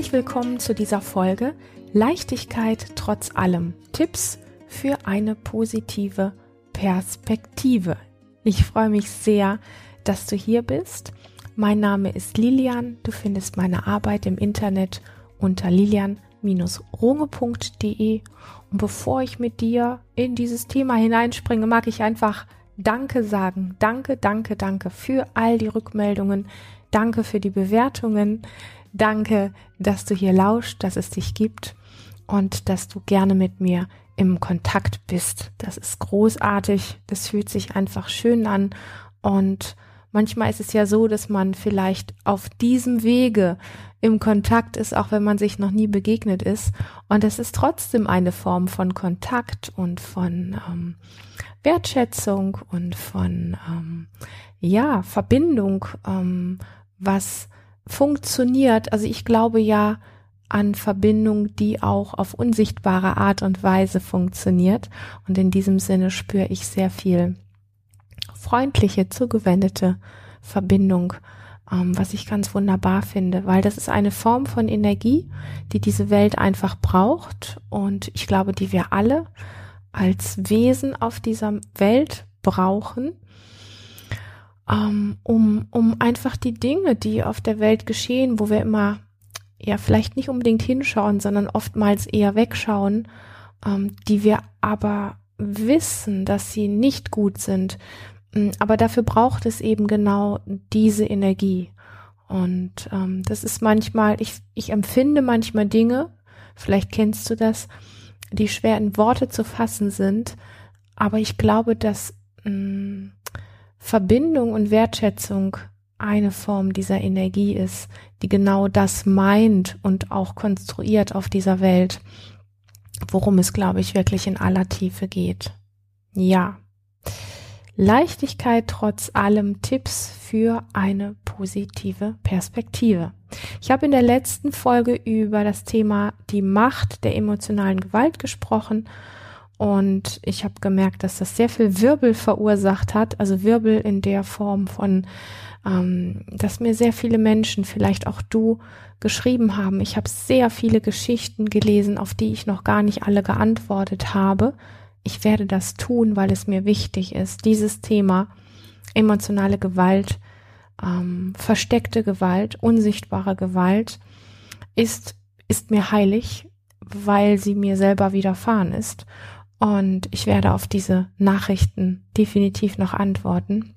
Herzlich willkommen zu dieser Folge Leichtigkeit trotz allem. Tipps für eine positive Perspektive. Ich freue mich sehr, dass du hier bist. Mein Name ist Lilian. Du findest meine Arbeit im Internet unter lilian-runge.de. Und bevor ich mit dir in dieses Thema hineinspringe, mag ich einfach Danke sagen. Danke, danke, danke für all die Rückmeldungen. Danke für die Bewertungen. Danke, dass du hier lauscht, dass es dich gibt und dass du gerne mit mir im Kontakt bist. Das ist großartig. Das fühlt sich einfach schön an. Und manchmal ist es ja so, dass man vielleicht auf diesem Wege im Kontakt ist, auch wenn man sich noch nie begegnet ist. Und es ist trotzdem eine Form von Kontakt und von ähm, Wertschätzung und von ähm, ja Verbindung, ähm, was funktioniert. Also ich glaube ja an Verbindung, die auch auf unsichtbare Art und Weise funktioniert. Und in diesem Sinne spüre ich sehr viel freundliche, zugewendete Verbindung, ähm, was ich ganz wunderbar finde, weil das ist eine Form von Energie, die diese Welt einfach braucht und ich glaube, die wir alle als Wesen auf dieser Welt brauchen um, um einfach die Dinge, die auf der Welt geschehen, wo wir immer ja vielleicht nicht unbedingt hinschauen, sondern oftmals eher wegschauen, ähm, die wir aber wissen, dass sie nicht gut sind. Mm, aber dafür braucht es eben genau diese Energie. Und ähm, das ist manchmal, ich, ich empfinde manchmal Dinge, vielleicht kennst du das, die schwer in Worte zu fassen sind, aber ich glaube, dass mh, mm, Verbindung und Wertschätzung eine Form dieser Energie ist, die genau das meint und auch konstruiert auf dieser Welt, worum es, glaube ich, wirklich in aller Tiefe geht. Ja. Leichtigkeit trotz allem Tipps für eine positive Perspektive. Ich habe in der letzten Folge über das Thema die Macht der emotionalen Gewalt gesprochen und ich habe gemerkt, dass das sehr viel Wirbel verursacht hat, also Wirbel in der Form von, ähm, dass mir sehr viele Menschen, vielleicht auch du, geschrieben haben. Ich habe sehr viele Geschichten gelesen, auf die ich noch gar nicht alle geantwortet habe. Ich werde das tun, weil es mir wichtig ist. Dieses Thema emotionale Gewalt, ähm, versteckte Gewalt, unsichtbare Gewalt ist, ist mir heilig, weil sie mir selber widerfahren ist. Und ich werde auf diese Nachrichten definitiv noch antworten.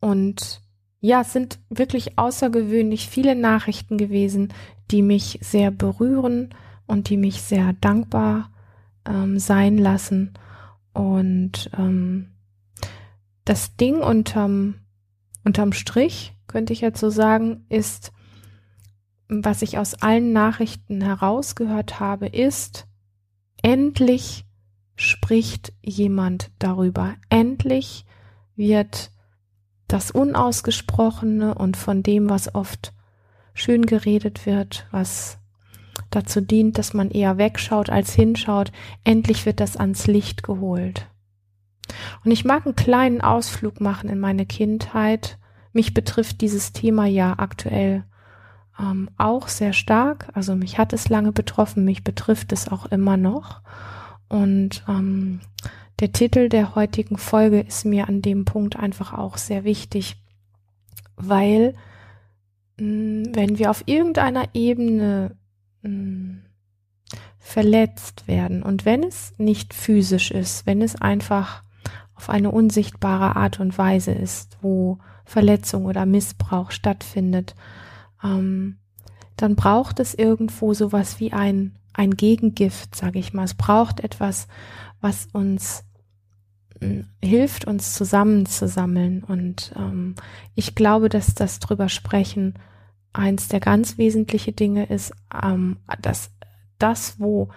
Und ja, es sind wirklich außergewöhnlich viele Nachrichten gewesen, die mich sehr berühren und die mich sehr dankbar ähm, sein lassen. Und ähm, das Ding unterm, unterm Strich, könnte ich jetzt so sagen, ist, was ich aus allen Nachrichten herausgehört habe, ist, endlich spricht jemand darüber. Endlich wird das Unausgesprochene und von dem, was oft schön geredet wird, was dazu dient, dass man eher wegschaut als hinschaut, endlich wird das ans Licht geholt. Und ich mag einen kleinen Ausflug machen in meine Kindheit. Mich betrifft dieses Thema ja aktuell ähm, auch sehr stark. Also mich hat es lange betroffen, mich betrifft es auch immer noch. Und ähm, der Titel der heutigen Folge ist mir an dem Punkt einfach auch sehr wichtig, weil mh, hm, wenn wir auf irgendeiner Ebene mh, hm, verletzt werden und wenn es nicht physisch ist, wenn es einfach auf eine unsichtbare Art und Weise ist, wo Verletzung oder Missbrauch stattfindet, ähm, dann braucht es irgendwo sowas wie ein, ein Gegengift, sage ich mal. Es braucht etwas, was uns äh, hilft, uns zusammenzusammeln. Und ähm, ich glaube, dass das drüber sprechen eins der ganz wesentliche Dinge ist, ähm, dass das, wo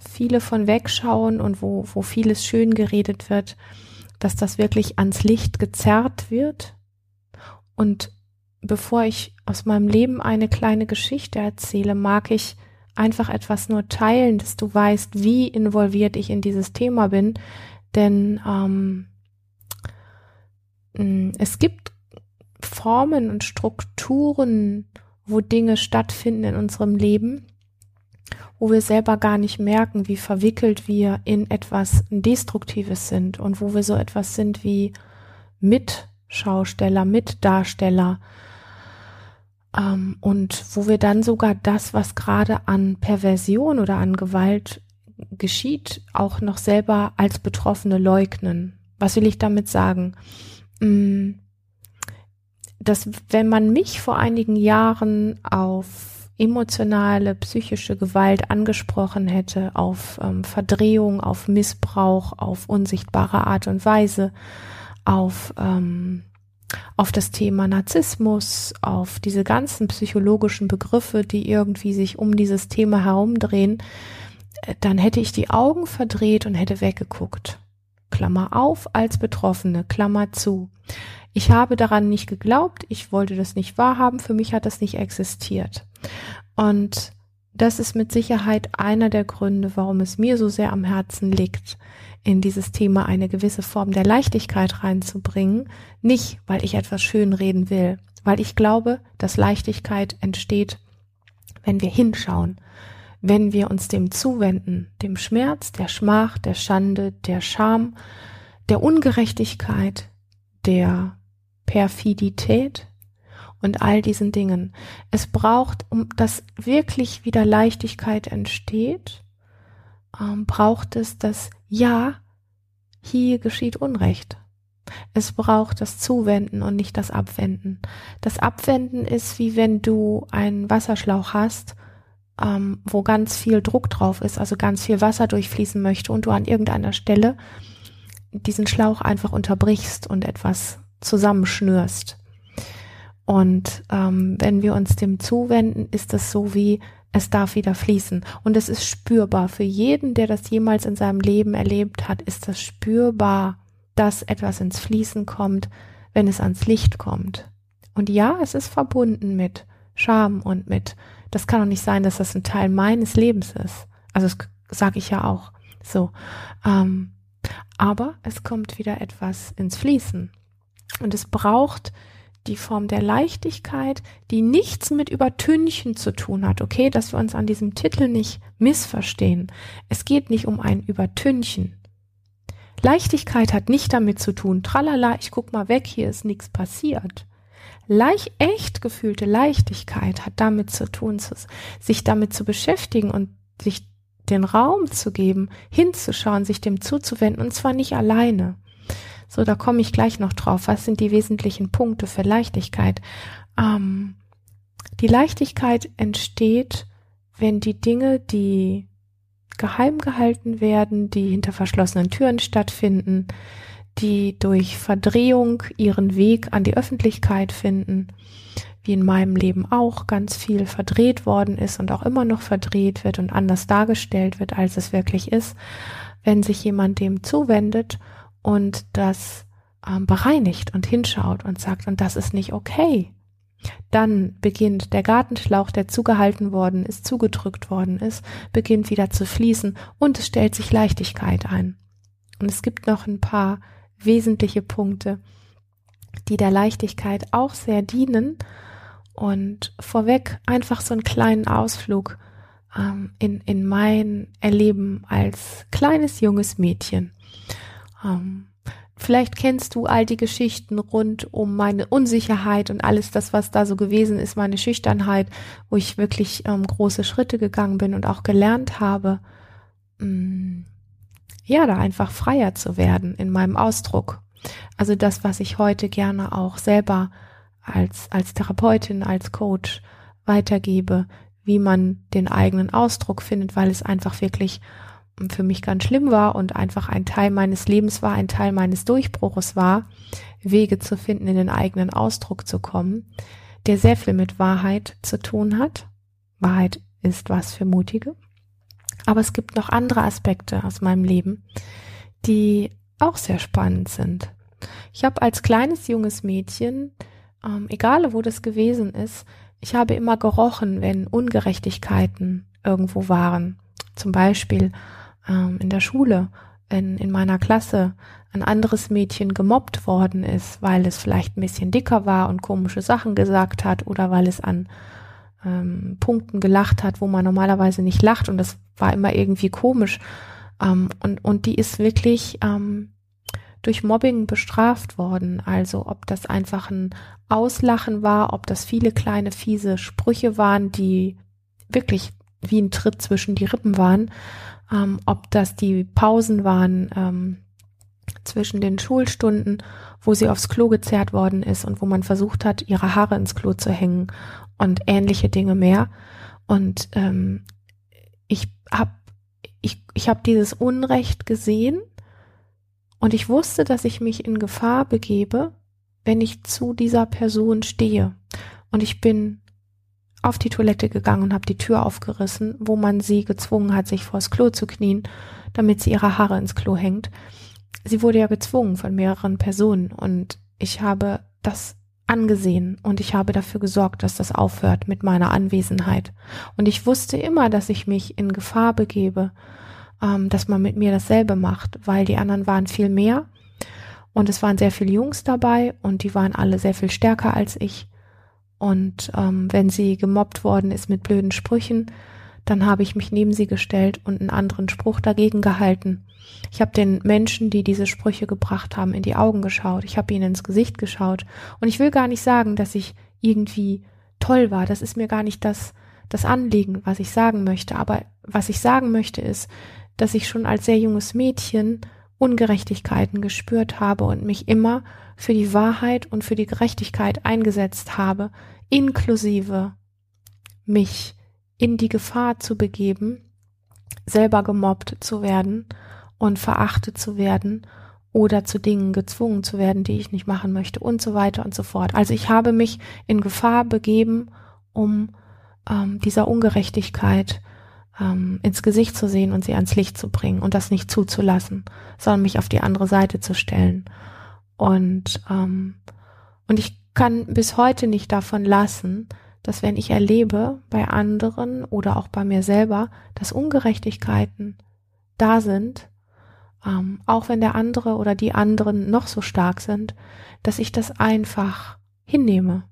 viele von wegschauen und wo, wo vieles schön geredet wird, dass das wirklich ans Licht gezerrt wird und bevor ich aus meinem Leben eine kleine Geschichte erzähle, mag ich einfach etwas nur teilen, dass du weißt, wie involviert ich in dieses Thema bin. Denn ähm, mm, es gibt Formen und Strukturen wo Dinge stattfinden in unserem Leben, wo wir selber gar nicht merken, wie verwickelt wir in etwas Destruktives sind und wo wir so etwas sind wie Mitschausteller, Mitdarsteller ähm, und wo wir dann sogar das, was gerade an Perversion oder an Gewalt geschieht, auch noch selber als Betroffene leugnen. Was will ich damit sagen? Mm, dass wenn man mich vor einigen Jahren auf emotionale, psychische Gewalt angesprochen hätte, auf ähm, Verdrehung, auf Missbrauch, auf unsichtbare Art und Weise, auf, ähm, auf das Thema Narzissmus, auf diese ganzen psychologischen Begriffe, die irgendwie sich um dieses Thema herumdrehen, äh, dann hätte ich die Augen verdreht und hätte weggeguckt. Klammer auf als Betroffene, Klammer zu. Ich habe daran nicht geglaubt, ich wollte das nicht wahrhaben, für mich hat das nicht existiert. Und das ist mit Sicherheit einer der Gründe, warum es mir so sehr am Herzen liegt, in dieses Thema eine gewisse Form der Leichtigkeit reinzubringen. Nicht, weil ich etwas schön reden will, weil ich glaube, dass Leichtigkeit entsteht, wenn wir hinschauen, wenn wir uns dem zuwenden, dem Schmerz, der Schmach, der Schande, der Scham, der Ungerechtigkeit, der Perfidität und all diesen Dingen. Es braucht, um dass wirklich wieder Leichtigkeit entsteht, ähm, braucht es das Ja, hier geschieht Unrecht. Es braucht das Zuwenden und nicht das Abwenden. Das Abwenden ist wie wenn du einen Wasserschlauch hast, ähm, wo ganz viel Druck drauf ist, also ganz viel Wasser durchfließen möchte und du an irgendeiner Stelle diesen Schlauch einfach unterbrichst und etwas zusammenschnürst. Und ähm, wenn wir uns dem zuwenden, ist das so wie, es darf wieder fließen. Und es ist spürbar. Für jeden, der das jemals in seinem Leben erlebt hat, ist das spürbar, dass etwas ins Fließen kommt, wenn es ans Licht kommt. Und ja, es ist verbunden mit Scham und mit, das kann doch nicht sein, dass das ein Teil meines Lebens ist. Also das sage ich ja auch so. Ähm, aber es kommt wieder etwas ins Fließen. Und es braucht die Form der Leichtigkeit, die nichts mit Übertünchen zu tun hat, okay, dass wir uns an diesem Titel nicht missverstehen. Es geht nicht um ein Übertünchen. Leichtigkeit hat nicht damit zu tun, tralala, ich guck mal weg, hier ist nichts passiert. Leicht, echt gefühlte Leichtigkeit hat damit zu tun, sich damit zu beschäftigen und sich den Raum zu geben, hinzuschauen, sich dem zuzuwenden und zwar nicht alleine. So, da komme ich gleich noch drauf. Was sind die wesentlichen Punkte für Leichtigkeit? Ähm, die Leichtigkeit entsteht, wenn die Dinge, die geheim gehalten werden, die hinter verschlossenen Türen stattfinden, die durch Verdrehung ihren Weg an die Öffentlichkeit finden, wie in meinem Leben auch ganz viel verdreht worden ist und auch immer noch verdreht wird und anders dargestellt wird, als es wirklich ist, wenn sich jemand dem zuwendet und das ähm, bereinigt und hinschaut und sagt, und das ist nicht okay. Dann beginnt der Gartenschlauch, der zugehalten worden ist, zugedrückt worden ist, beginnt wieder zu fließen und es stellt sich Leichtigkeit ein. Und es gibt noch ein paar wesentliche Punkte, die der Leichtigkeit auch sehr dienen. Und vorweg einfach so einen kleinen Ausflug ähm, in, in mein Erleben als kleines junges Mädchen. Ähm, vielleicht kennst du all die Geschichten rund um meine Unsicherheit und alles das, was da so gewesen ist, meine Schüchternheit, wo ich wirklich ähm, große Schritte gegangen bin und auch gelernt habe, mh, mm, ja, da einfach freier zu werden in meinem Ausdruck. Also das, was ich heute gerne auch selber als, als Therapeutin, als Coach weitergebe, wie man den eigenen Ausdruck findet, weil es einfach wirklich für mich ganz schlimm war und einfach ein Teil meines Lebens war, ein Teil meines Durchbruches war, Wege zu finden, in den eigenen Ausdruck zu kommen, der sehr viel mit Wahrheit zu tun hat. Wahrheit ist was für Mutige. Aber es gibt noch andere Aspekte aus meinem Leben, die auch sehr spannend sind. Ich habe als kleines junges Mädchen, ähm, egal wo das gewesen ist, ich habe immer gerochen, wenn Ungerechtigkeiten irgendwo waren. Zum Beispiel ähm, in der Schule, wenn in meiner Klasse ein anderes Mädchen gemobbt worden ist, weil es vielleicht ein bisschen dicker war und komische Sachen gesagt hat oder weil es an ähm, Punkten gelacht hat, wo man normalerweise nicht lacht und das war immer irgendwie komisch. Ähm, und, und die ist wirklich ähm, durch Mobbing bestraft worden. Also ob das einfach ein Auslachen war, ob das viele kleine fiese Sprüche waren, die wirklich wie ein Tritt zwischen die Rippen waren, ähm, ob das die Pausen waren ähm, zwischen den Schulstunden, wo sie aufs Klo gezerrt worden ist und wo man versucht hat, ihre Haare ins Klo zu hängen und ähnliche Dinge mehr. Und ähm, ich habe ich, ich hab dieses Unrecht gesehen und ich wusste, dass ich mich in Gefahr begebe, wenn ich zu dieser Person stehe. Und ich bin auf die Toilette gegangen und habe die Tür aufgerissen, wo man sie gezwungen hat, sich vors Klo zu knien, damit sie ihre Haare ins Klo hängt. Sie wurde ja gezwungen von mehreren Personen und ich habe das angesehen und ich habe dafür gesorgt, dass das aufhört mit meiner Anwesenheit. Und ich wusste immer, dass ich mich in Gefahr begebe ähm, dass man mit mir dasselbe macht, weil die anderen waren viel mehr und es waren sehr viele Jungs dabei und die waren alle sehr viel stärker als ich. Und ähm, wenn sie gemobbt worden ist mit blöden Sprüchen, dann habe ich mich neben sie gestellt und einen anderen Spruch dagegen gehalten. Ich habe den Menschen, die diese Sprüche gebracht haben, in die Augen geschaut. Ich habe ihnen ins Gesicht geschaut. Und ich will gar nicht sagen, dass ich irgendwie toll war. Das ist mir gar nicht das, das Anliegen, was ich sagen möchte. Aber was ich sagen möchte ist, dass ich schon als sehr junges Mädchen Ungerechtigkeiten gespürt habe und mich immer für die Wahrheit und für die Gerechtigkeit eingesetzt habe, inklusive mich in die Gefahr zu begeben, selber gemobbt zu werden und verachtet zu werden oder zu Dingen gezwungen zu werden, die ich nicht machen möchte und so weiter und so fort. Also ich habe mich in Gefahr begeben, um ähm, dieser Ungerechtigkeit ähm, ins Gesicht zu sehen und sie ans Licht zu bringen und das nicht zuzulassen, sondern mich auf die andere Seite zu stellen. Und, ähm, und ich kann bis heute nicht davon lassen, dass wenn ich erlebe bei anderen oder auch bei mir selber, dass Ungerechtigkeiten da sind, ähm, auch wenn der andere oder die anderen noch so stark sind, dass ich das einfach hinnehme.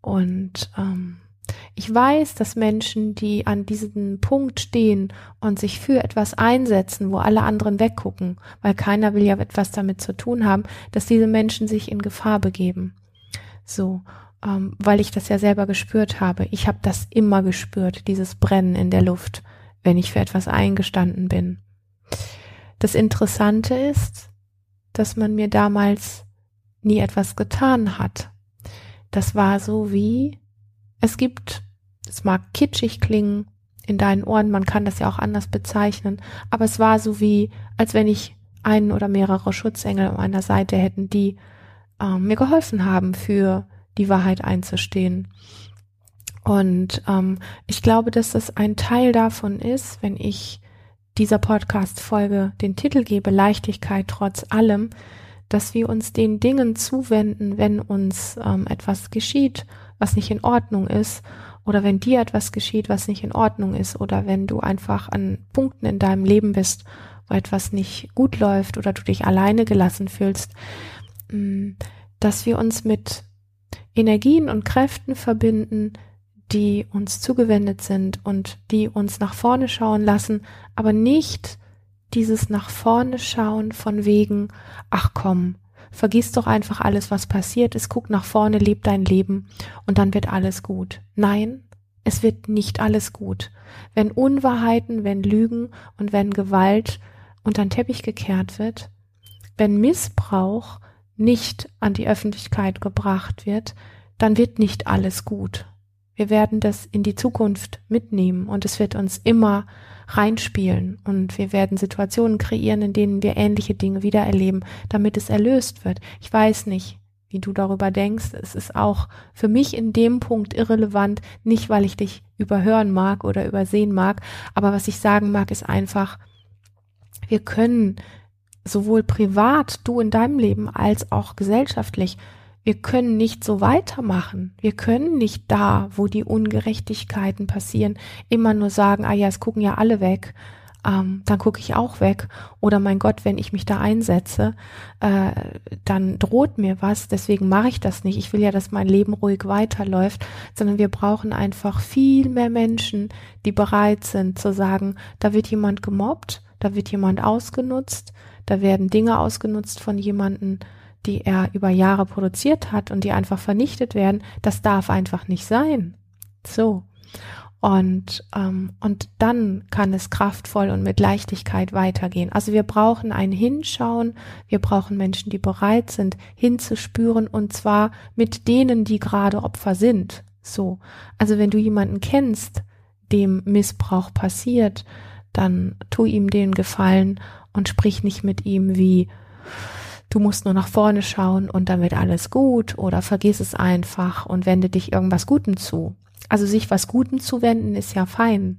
Und ähm, ich weiß, dass Menschen, die an diesem Punkt stehen und sich für etwas einsetzen, wo alle anderen weggucken, weil keiner will ja etwas damit zu tun haben, dass diese Menschen sich in Gefahr begeben. So, ähm, weil ich das ja selber gespürt habe. Ich habe das immer gespürt, dieses Brennen in der Luft, wenn ich für etwas eingestanden bin. Das Interessante ist, dass man mir damals nie etwas getan hat. Das war so wie, es gibt, es mag kitschig klingen in deinen Ohren, man kann das ja auch anders bezeichnen, aber es war so wie, als wenn ich einen oder mehrere Schutzengel an meiner Seite hätten, die äh, mir geholfen haben, für die Wahrheit einzustehen. Und ähm, ich glaube, dass das ein Teil davon ist, wenn ich dieser Podcast-Folge den Titel gebe, Leichtigkeit trotz allem, dass wir uns den Dingen zuwenden, wenn uns ähm, etwas geschieht was nicht in Ordnung ist. Oder wenn dir etwas geschieht, was nicht in Ordnung ist. Oder wenn du einfach an Punkten in deinem Leben bist, wo etwas nicht gut läuft oder du dich alleine gelassen fühlst, mm, dass wir uns mit Energien und Kräften verbinden, die uns zugewendet sind und die uns nach vorne schauen lassen, aber nicht dieses nach vorne schauen von wegen, ach komm, Vergiss doch einfach alles, was passiert ist, guck nach vorne, leb dein Leben und dann wird alles gut. Nein, es wird nicht alles gut. Wenn Unwahrheiten, wenn Lügen und wenn Gewalt unter den Teppich gekehrt wird, wenn Missbrauch nicht an die Öffentlichkeit gebracht wird, dann wird nicht alles gut. Wir werden das in die Zukunft mitnehmen und es wird uns immer reinspielen und wir werden Situationen kreieren, in denen wir ähnliche Dinge wieder erleben, damit es erlöst wird. Ich weiß nicht, wie du darüber denkst. Es ist auch für mich in dem Punkt irrelevant, nicht weil ich dich überhören mag oder übersehen mag, aber was ich sagen mag, ist einfach, wir können sowohl privat, du in deinem Leben, als auch gesellschaftlich wir können nicht so weitermachen. Wir können nicht da, wo die Ungerechtigkeiten passieren, immer nur sagen, ah ja, es gucken ja alle weg. ähm, dann gucke ich auch weg. Oder mein Gott, wenn ich mich da einsetze, äh, dann droht mir was, deswegen mache ich das nicht. Ich will ja, dass mein Leben ruhig weiterläuft, sondern wir brauchen einfach viel mehr Menschen, die bereit sind zu sagen, da wird jemand gemobbt, da wird jemand ausgenutzt, da werden Dinge ausgenutzt von jemanden, die er über Jahre produziert hat und die einfach vernichtet werden. Das darf einfach nicht sein. So. Und, ähm, und dann kann es kraftvoll und mit Leichtigkeit weitergehen. Also wir brauchen ein Hinschauen, wir brauchen Menschen, die bereit sind, hinzuspüren und zwar mit denen, die gerade Opfer sind. So. Also wenn du jemanden kennst, dem Missbrauch passiert, dann tu ihm den Gefallen und sprich nicht mit ihm wie, du musst nur nach vorne schauen und dann wird alles gut oder vergiss es einfach und wende dich irgendwas Gutem zu. Also sich was Gutem zuwenden ist ja fein,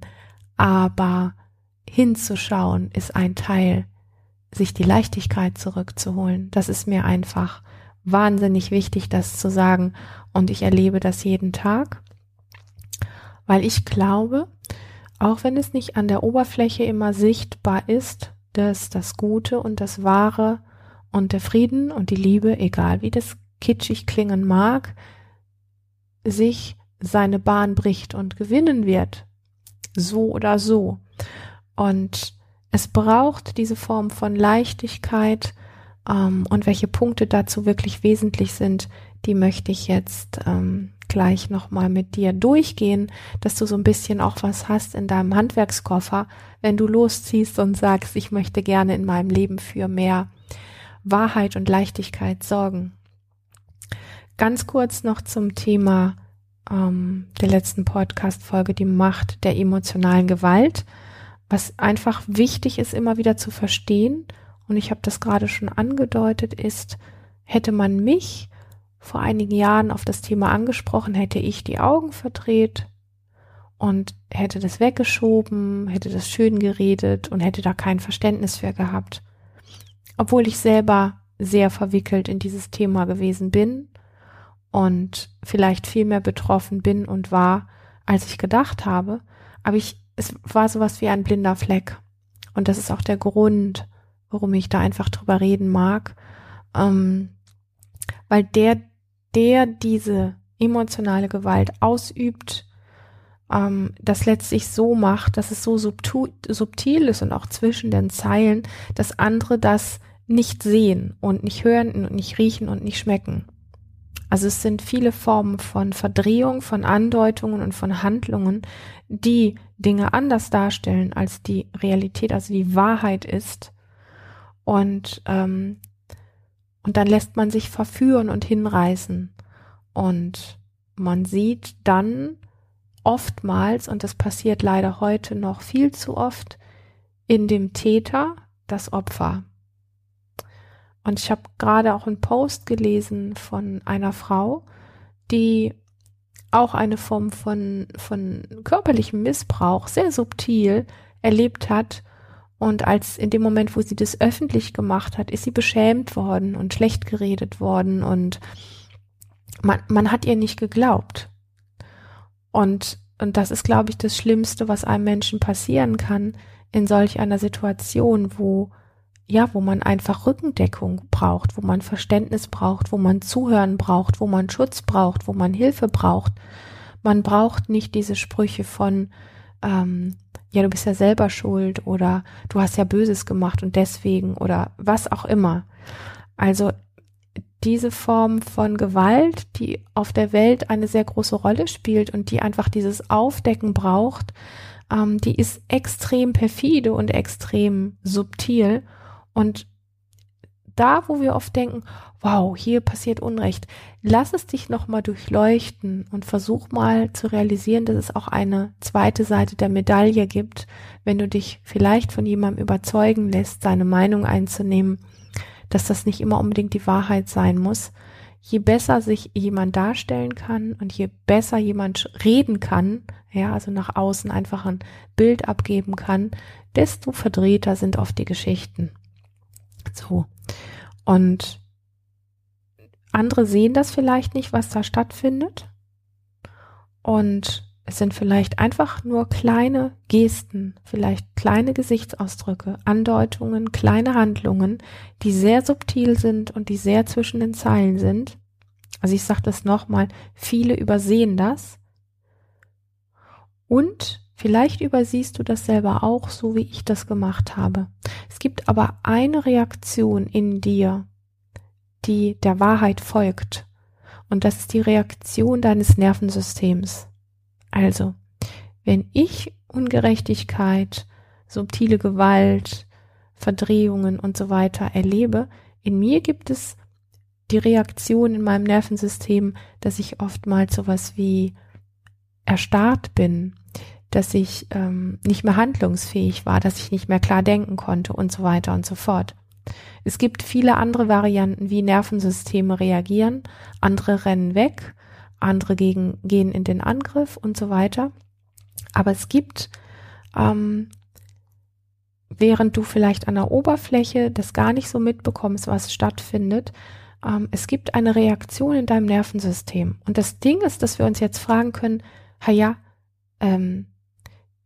aber hinzuschauen ist ein Teil, sich die Leichtigkeit zurückzuholen. Das ist mir einfach wahnsinnig wichtig, das zu sagen. Und ich erlebe das jeden Tag, weil ich glaube, auch wenn es nicht an der Oberfläche immer sichtbar ist, dass das Gute und das Wahre und der Frieden und die Liebe, egal wie das kitschig klingen mag, sich seine Bahn bricht und gewinnen wird. So oder so. Und es braucht diese Form von Leichtigkeit ähm, und welche Punkte dazu wirklich wesentlich sind, die möchte ich jetzt ähm, gleich nochmal mit dir durchgehen, dass du so ein bisschen auch was hast in deinem Handwerkskoffer, wenn du losziehst und sagst, ich möchte gerne in meinem Leben für mehr Wahrheit und Leichtigkeit sorgen. Ganz kurz noch zum Thema ähm, der letzten Podcast-Folge, die Macht der emotionalen Gewalt, was einfach wichtig ist, immer wieder zu verstehen. Und ich habe das gerade schon angedeutet, ist, hätte man mich vor einigen Jahren auf das Thema angesprochen, hätte ich die Augen verdreht und hätte das weggeschoben, hätte das schön geredet und hätte da kein Verständnis für gehabt. Obwohl ich selber sehr verwickelt in dieses Thema gewesen bin und vielleicht viel mehr betroffen bin und war, als ich gedacht habe. Aber ich, es war sowas wie ein blinder Fleck. Und das ist auch der Grund, warum ich da einfach drüber reden mag. Ähm, weil der, der diese emotionale Gewalt ausübt, ähm, das letztlich so macht, dass es so subtil, subtil ist und auch zwischen den Zeilen, dass andere das nicht sehen und nicht hören und nicht riechen und nicht schmecken. Also es sind viele Formen von Verdrehung, von Andeutungen und von Handlungen, die Dinge anders darstellen, als die Realität, also die Wahrheit ist. Und, ähm, und dann lässt man sich verführen und hinreißen. Und man sieht dann oftmals, und das passiert leider heute noch viel zu oft, in dem Täter das Opfer. Und ich habe gerade auch einen Post gelesen von einer Frau, die auch eine Form von, von körperlichem Missbrauch sehr subtil erlebt hat. Und als in dem Moment, wo sie das öffentlich gemacht hat, ist sie beschämt worden und schlecht geredet worden und man, man hat ihr nicht geglaubt. Und, und das ist, glaube ich, das Schlimmste, was einem Menschen passieren kann in solch einer Situation, wo ja, wo man einfach Rückendeckung braucht, wo man Verständnis braucht, wo man Zuhören braucht, wo man Schutz braucht, wo man Hilfe braucht. Man braucht nicht diese Sprüche von, ähm, ja, du bist ja selber schuld oder du hast ja Böses gemacht und deswegen oder was auch immer. Also diese Form von Gewalt, die auf der Welt eine sehr große Rolle spielt und die einfach dieses Aufdecken braucht, ähm, die ist extrem perfide und extrem subtil und da, wo wir oft denken, wow, hier passiert Unrecht, lass es dich nochmal durchleuchten und versuch mal zu realisieren, dass es auch eine zweite Seite der Medaille gibt, wenn du dich vielleicht von jemandem überzeugen lässt, seine Meinung einzunehmen, dass das nicht immer unbedingt die Wahrheit sein muss. Je besser sich jemand darstellen kann und je besser jemand reden kann, ja, also nach außen einfach ein Bild abgeben kann, desto verdrehter sind oft die Geschichten. So. Und andere sehen das vielleicht nicht, was da stattfindet. Und Es sind vielleicht einfach nur kleine Gesten, vielleicht kleine Gesichtsausdrücke, Andeutungen, kleine Handlungen, die sehr subtil sind und die sehr zwischen den Zeilen sind. Also ich sage das nochmal, viele übersehen das. Und vielleicht übersiehst du das selber auch, so wie ich das gemacht habe. Es gibt aber eine Reaktion in dir, die der Wahrheit folgt. Und das ist die Reaktion deines Nervensystems. Also, wenn ich Ungerechtigkeit, subtile Gewalt, Verdrehungen und so weiter erlebe, in mir gibt es die Reaktion in meinem Nervensystem, dass ich oftmals sowas wie erstarrt bin, dass ich ähm, nicht mehr handlungsfähig war, dass ich nicht mehr klar denken konnte und so weiter und so fort. Es gibt viele andere Varianten, wie Nervensysteme reagieren. Andere rennen weg, andere gegen, gehen in den Angriff und so weiter. Aber es gibt, ähm, während du vielleicht an der Oberfläche das gar nicht so mitbekommst, was stattfindet, ähm, es gibt eine Reaktion in deinem Nervensystem. Und das Ding ist, dass wir uns jetzt fragen können, ja, ähm,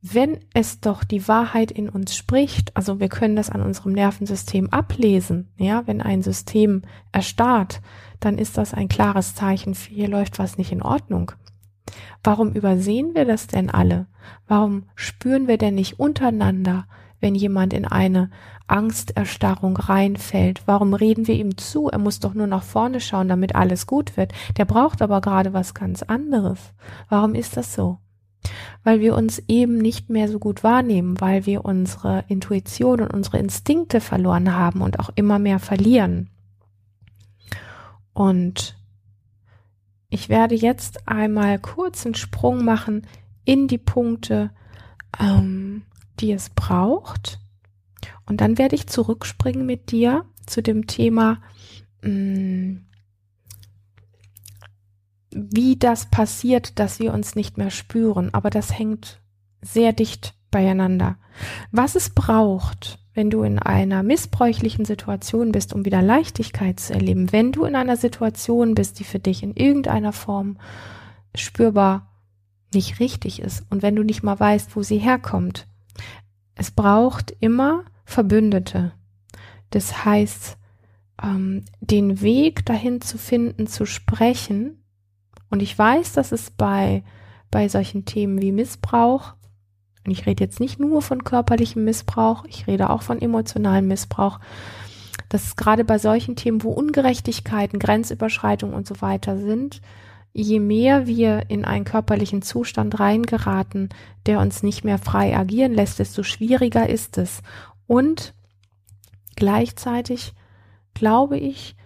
wenn es doch die Wahrheit in uns spricht, also wir können das an unserem Nervensystem ablesen, ja, wenn ein System erstarrt, dann ist das ein klares Zeichen hier läuft was nicht in Ordnung. Warum übersehen wir das denn alle? Warum spüren wir denn nicht untereinander, wenn jemand in eine Angsterstarrung reinfällt? Warum reden wir ihm zu? Er muss doch nur nach vorne schauen, damit alles gut wird. Der braucht aber gerade was ganz anderes. Warum ist das so? Weil wir uns eben nicht mehr so gut wahrnehmen, weil wir unsere Intuition und unsere Instinkte verloren haben und auch immer mehr verlieren. Und ich werde jetzt einmal kurz einen Sprung machen in die Punkte, ähm, die es braucht. Und dann werde ich zurückspringen mit dir zu dem Thema, mh, mm, wie das passiert, dass wir uns nicht mehr spüren. Aber das hängt sehr dicht beieinander. Was es braucht, wenn du in einer missbräuchlichen Situation bist, um wieder Leichtigkeit zu erleben, wenn du in einer Situation bist, die für dich in irgendeiner Form spürbar nicht richtig ist und wenn du nicht mal weißt, wo sie herkommt. Es braucht immer Verbündete. Das heißt, ähm, den Weg dahin zu finden, zu sprechen, und ich weiß, dass es bei, bei solchen Themen wie Missbrauch, und ich rede jetzt nicht nur von körperlichem Missbrauch, ich rede auch von emotionalem Missbrauch, dass es gerade bei solchen Themen, wo Ungerechtigkeiten, Grenzüberschreitungen und so weiter sind, je mehr wir in einen körperlichen Zustand reingeraten, der uns nicht mehr frei agieren lässt, desto schwieriger ist es. Und gleichzeitig glaube ich,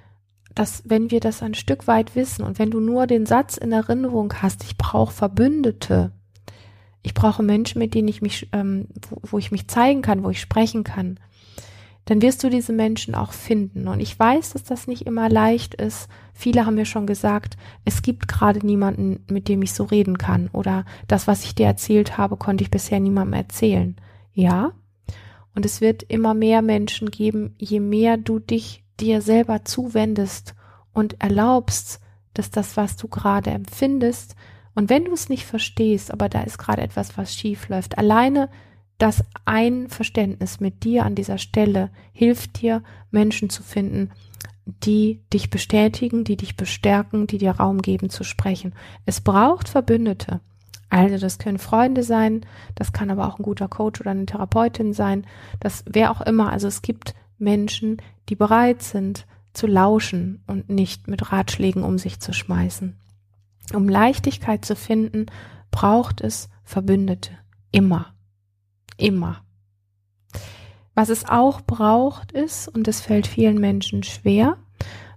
dass wenn wir das ein Stück weit wissen und wenn du nur den Satz in Erinnerung hast, ich brauche Verbündete, ich brauche Menschen, mit denen ich mich, ähm, wo, wo ich mich zeigen kann, wo ich sprechen kann, dann wirst du diese Menschen auch finden. Und ich weiß, dass das nicht immer leicht ist. Viele haben mir schon gesagt, es gibt gerade niemanden, mit dem ich so reden kann. Oder das, was ich dir erzählt habe, konnte ich bisher niemandem erzählen. Ja. Und es wird immer mehr Menschen geben, je mehr du dich dir selber zuwendest und erlaubst, dass das, was du gerade empfindest, und wenn du es nicht verstehst, aber da ist gerade etwas, was schief läuft, alleine das Einverständnis mit dir an dieser Stelle hilft dir, Menschen zu finden, die dich bestätigen, die dich bestärken, die dir Raum geben zu sprechen. Es braucht Verbündete. Also das können Freunde sein, das kann aber auch ein guter Coach oder eine Therapeutin sein, das wer auch immer. Also es gibt Menschen, die bereit sind zu lauschen und nicht mit Ratschlägen um sich zu schmeißen. Um Leichtigkeit zu finden, braucht es Verbündete. Immer. Immer. Was es auch braucht ist, und es fällt vielen Menschen schwer,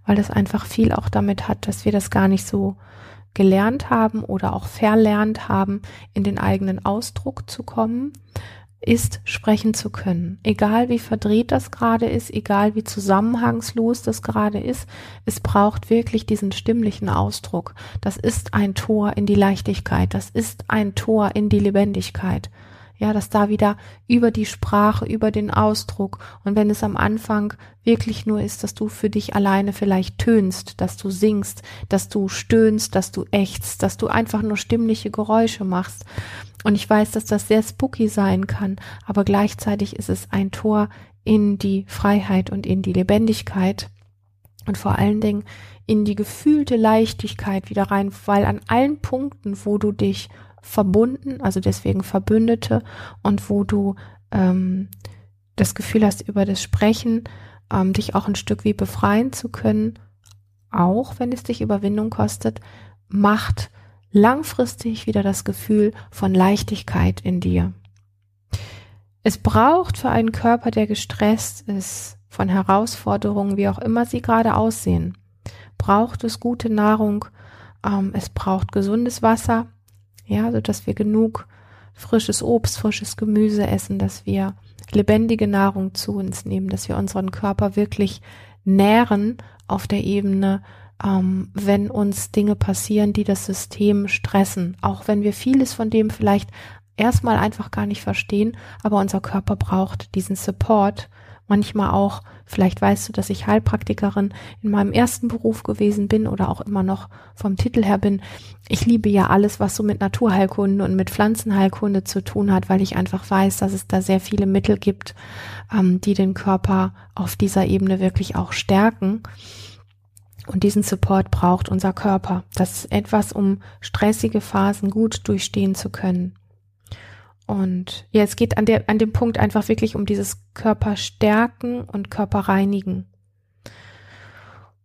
weil es einfach viel auch damit hat, dass wir das gar nicht so gelernt haben oder auch verlernt haben, in den eigenen Ausdruck zu kommen, ist, sprechen zu können. Egal wie verdreht das gerade ist, egal wie zusammenhangslos das gerade ist, es braucht wirklich diesen stimmlichen Ausdruck. Das ist ein Tor in die Leichtigkeit, das ist ein Tor in die Lebendigkeit. Ja, dass da wieder über die Sprache, über den Ausdruck und wenn es am Anfang wirklich nur ist, dass du für dich alleine vielleicht tönst, dass du singst, dass du stöhnst, dass du ächzt, dass du einfach nur stimmliche Geräusche machst. Und ich weiß, dass das sehr spooky sein kann, aber gleichzeitig ist es ein Tor in die Freiheit und in die Lebendigkeit und vor allen Dingen in die gefühlte Leichtigkeit wieder rein, weil an allen Punkten, wo du dich verbunden, also deswegen Verbündete und wo du ähm, das Gefühl hast, über das Sprechen ähm, dich auch ein Stück wie befreien zu können, auch wenn es dich Überwindung kostet, macht langfristig wieder das Gefühl von Leichtigkeit in dir. Es braucht für einen Körper, der gestresst ist, von Herausforderungen, wie auch immer sie gerade aussehen, braucht es gute Nahrung, ähm, es braucht gesundes Wasser, ja, so dass wir genug frisches Obst, frisches Gemüse essen, dass wir lebendige Nahrung zu uns nehmen, dass wir unseren Körper wirklich nähren auf der Ebene, ähm, wenn uns Dinge passieren, die das System stressen, auch wenn wir vieles von dem vielleicht erstmal einfach gar nicht verstehen, aber unser Körper braucht diesen Support, manchmal auch Vielleicht weißt du, dass ich Heilpraktikerin in meinem ersten Beruf gewesen bin oder auch immer noch vom Titel her bin. Ich liebe ja alles, was so mit Naturheilkunde und mit Pflanzenheilkunde zu tun hat, weil ich einfach weiß, dass es da sehr viele Mittel gibt, ähm, die den Körper auf dieser Ebene wirklich auch stärken. Und diesen Support braucht unser Körper. Das ist etwas, um stressige Phasen gut durchstehen zu können. Und ja, es geht an, der, an dem Punkt einfach wirklich um dieses Körperstärken und Körperreinigen.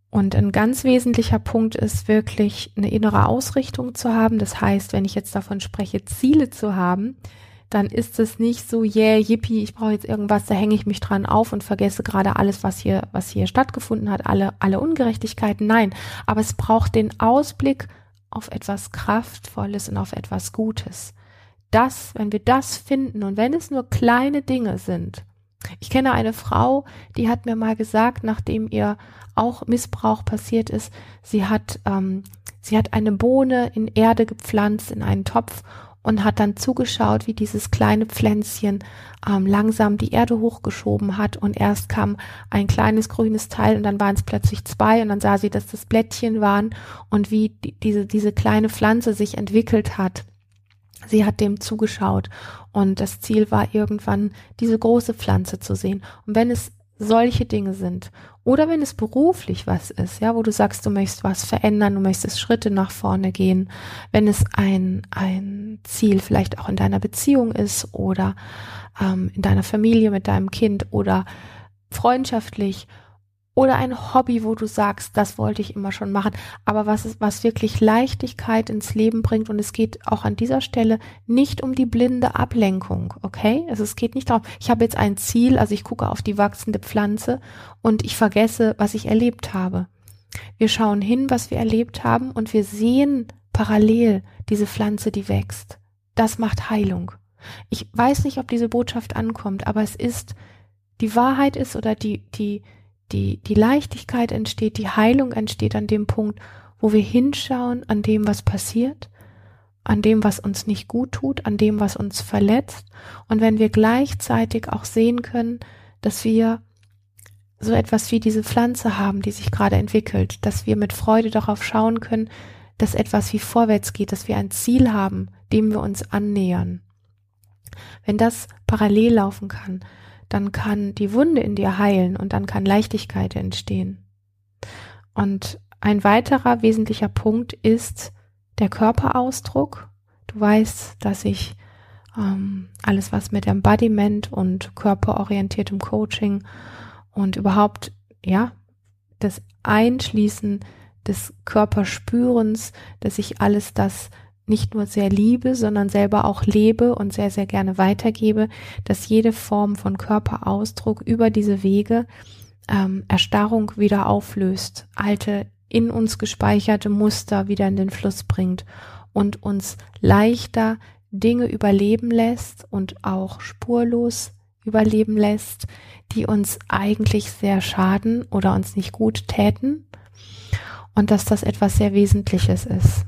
Und ein ganz wesentlicher Punkt ist wirklich eine innere Ausrichtung zu haben. Das heißt, wenn ich jetzt davon spreche, Ziele zu haben, dann ist es nicht so, yeah, yippie, ich brauche jetzt irgendwas, da hänge ich mich dran auf und vergesse gerade alles, was hier, was hier stattgefunden hat, alle, alle Ungerechtigkeiten. Nein, aber es braucht den Ausblick auf etwas Kraftvolles und auf etwas Gutes das, wenn wir das finden und wenn es nur kleine Dinge sind. Ich kenne eine Frau, die hat mir mal gesagt, nachdem ihr auch Missbrauch passiert ist, sie hat, ähm, sie hat eine Bohne in Erde gepflanzt in einen Topf und hat dann zugeschaut, wie dieses kleine Pflänzchen ähm, langsam die Erde hochgeschoben hat und erst kam ein kleines grünes Teil und dann waren es plötzlich zwei und dann sah sie, dass das Blättchen waren und wie die, diese, diese kleine Pflanze sich entwickelt hat. Sie hat dem zugeschaut und das Ziel war irgendwann diese große Pflanze zu sehen. Und wenn es solche Dinge sind oder wenn es beruflich was ist, ja, wo du sagst, du möchtest was verändern, du möchtest Schritte nach vorne gehen, wenn es ein, ein Ziel vielleicht auch in deiner Beziehung ist oder ähm, in deiner Familie mit deinem Kind oder freundschaftlich oder ein Hobby, wo du sagst, das wollte ich immer schon machen, aber was ist, was wirklich Leichtigkeit ins Leben bringt und es geht auch an dieser Stelle nicht um die blinde Ablenkung, okay? Also es geht nicht darum, ich habe jetzt ein Ziel, also ich gucke auf die wachsende Pflanze und ich vergesse, was ich erlebt habe. Wir schauen hin, was wir erlebt haben und wir sehen parallel diese Pflanze, die wächst. Das macht Heilung. Ich weiß nicht, ob diese Botschaft ankommt, aber es ist, die Wahrheit ist oder die, die, die, die Leichtigkeit entsteht, die Heilung entsteht an dem Punkt, wo wir hinschauen an dem, was passiert, an dem, was uns nicht gut tut, an dem, was uns verletzt. Und wenn wir gleichzeitig auch sehen können, dass wir so etwas wie diese Pflanze haben, die sich gerade entwickelt, dass wir mit Freude darauf schauen können, dass etwas wie vorwärts geht, dass wir ein Ziel haben, dem wir uns annähern. Wenn das parallel laufen kann, dann kann die Wunde in dir heilen und dann kann Leichtigkeit entstehen. Und ein weiterer wesentlicher Punkt ist der Körperausdruck. Du weißt, dass ich ähm, alles, was mit Embodiment und körperorientiertem Coaching und überhaupt, ja, das Einschließen des Körperspürens, dass ich alles das nicht nur sehr liebe, sondern selber auch lebe und sehr, sehr gerne weitergebe, dass jede Form von Körperausdruck über diese Wege ähm, Erstarrung wieder auflöst, alte in uns gespeicherte Muster wieder in den Fluss bringt und uns leichter Dinge überleben lässt und auch spurlos überleben lässt, die uns eigentlich sehr schaden oder uns nicht gut täten und dass das etwas sehr Wesentliches ist.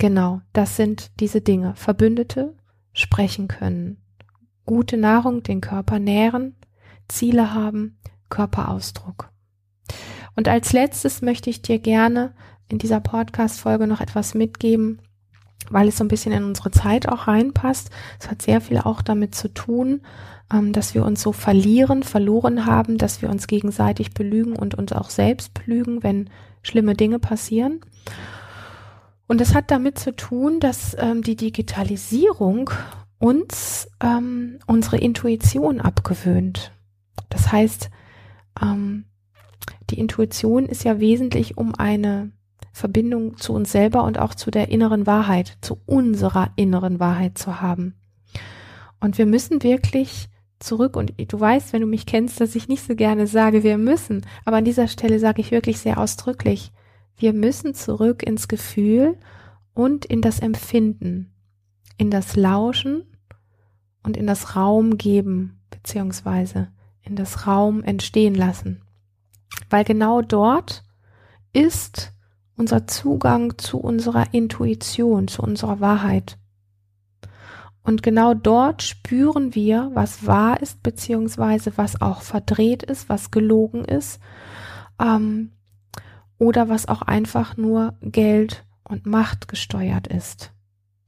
Genau, das sind diese Dinge. Verbündete sprechen können, gute Nahrung den Körper nähren, Ziele haben, Körperausdruck. Und als letztes möchte ich dir gerne in dieser Podcast-Folge noch etwas mitgeben, weil es so ein bisschen in unsere Zeit auch reinpasst. Es hat sehr viel auch damit zu tun, ähm, dass wir uns so verlieren, verloren haben, dass wir uns gegenseitig belügen und uns auch selbst belügen, wenn schlimme Dinge passieren. Und es hat damit zu tun, dass ähm, die Digitalisierung uns ähm, unsere Intuition abgewöhnt. Das heißt, ähm, die Intuition ist ja wesentlich um eine Verbindung zu uns selber und auch zu der inneren Wahrheit, zu unserer inneren Wahrheit zu haben. Und wir müssen wirklich zurück und du weißt, wenn du mich kennst, dass ich nicht so gerne sage, wir müssen, aber an dieser Stelle sage ich wirklich sehr ausdrücklich, wir müssen zurück ins Gefühl und in das Empfinden, in das Lauschen und in das Raum geben, beziehungsweise in das Raum entstehen lassen. Weil genau dort ist unser Zugang zu unserer Intuition, zu unserer Wahrheit. Und genau dort spüren wir, was wahr ist, beziehungsweise was auch verdreht ist, was gelogen ist, ähm, oder was auch einfach nur Geld und Macht gesteuert ist.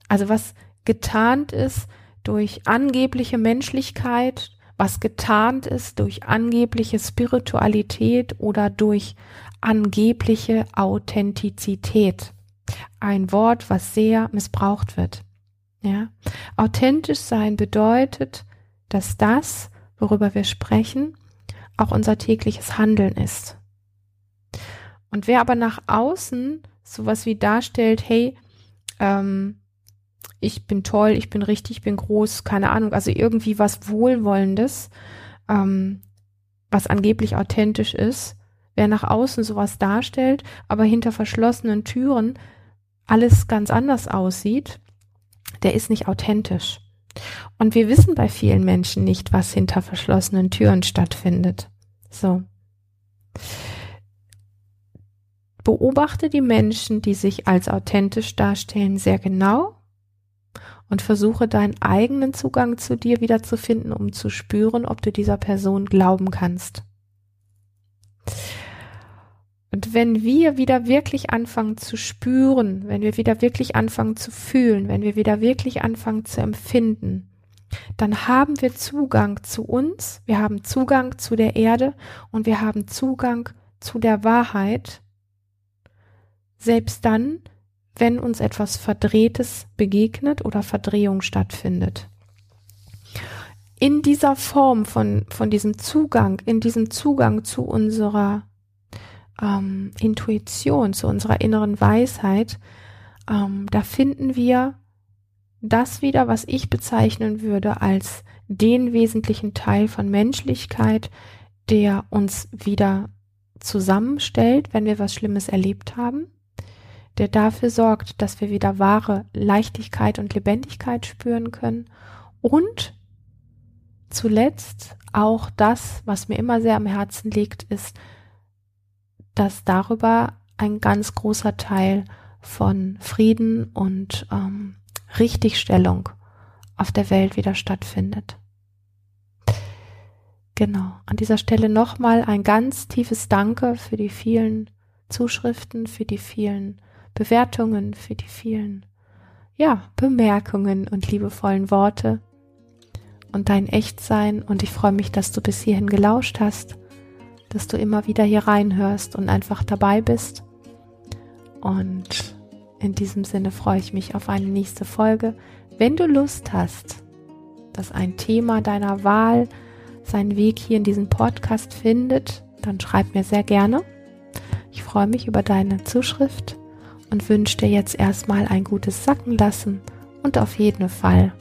Also was getarnt ist durch angebliche Menschlichkeit, was getarnt ist durch angebliche Spiritualität oder durch angebliche Authentizität. Ein Wort, was sehr missbraucht wird. Ja, authentisch sein bedeutet, dass das, worüber wir sprechen, auch unser tägliches Handeln ist. Und wer aber nach außen sowas wie darstellt, hey, ähm, ich bin toll, ich bin richtig, ich bin groß, keine Ahnung, also irgendwie was Wohlwollendes, ähm, was angeblich authentisch ist, wer nach außen sowas darstellt, aber hinter verschlossenen Türen alles ganz anders aussieht, der ist nicht authentisch. Und wir wissen bei vielen Menschen nicht, was hinter verschlossenen Türen stattfindet. So. Beobachte die Menschen, die sich als authentisch darstellen, sehr genau und versuche deinen eigenen Zugang zu dir wieder zu finden, um zu spüren, ob du dieser Person glauben kannst. Und wenn wir wieder wirklich anfangen zu spüren, wenn wir wieder wirklich anfangen zu fühlen, wenn wir wieder wirklich anfangen zu empfinden, dann haben wir Zugang zu uns, wir haben Zugang zu der Erde und wir haben Zugang zu der Wahrheit, selbst dann, wenn uns etwas Verdrehtes begegnet oder Verdrehung stattfindet. In dieser Form von, von diesem Zugang, in diesem Zugang zu unserer ähm, Intuition, zu unserer inneren Weisheit, ähm, da finden wir das wieder, was ich bezeichnen würde als den wesentlichen Teil von Menschlichkeit, der uns wieder zusammenstellt, wenn wir was Schlimmes erlebt haben, der dafür sorgt, dass wir wieder wahre Leichtigkeit und Lebendigkeit spüren können und zuletzt auch das, was mir immer sehr am Herzen liegt, ist, dass darüber ein ganz großer Teil von Frieden und ähm, Richtigstellung auf der Welt wieder stattfindet. Genau, an dieser Stelle nochmal ein ganz tiefes Danke für die vielen Zuschriften, für die vielen Bewertungen, für die vielen, ja, Bemerkungen und liebevollen Worte und dein Echtsein. Und ich freue mich, dass du bis hierhin gelauscht hast dass du immer wieder hier reinhörst und einfach dabei bist. Und in diesem Sinne freue ich mich auf eine nächste Folge. Wenn du Lust hast, dass ein Thema deiner Wahl seinen Weg hier in diesem Podcast findet, dann schreib mir sehr gerne. Ich freue mich über deine Zuschrift und wünsche dir jetzt erstmal ein gutes Sackenlassen und auf jeden Fall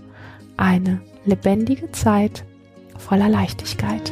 eine lebendige Zeit voller Leichtigkeit.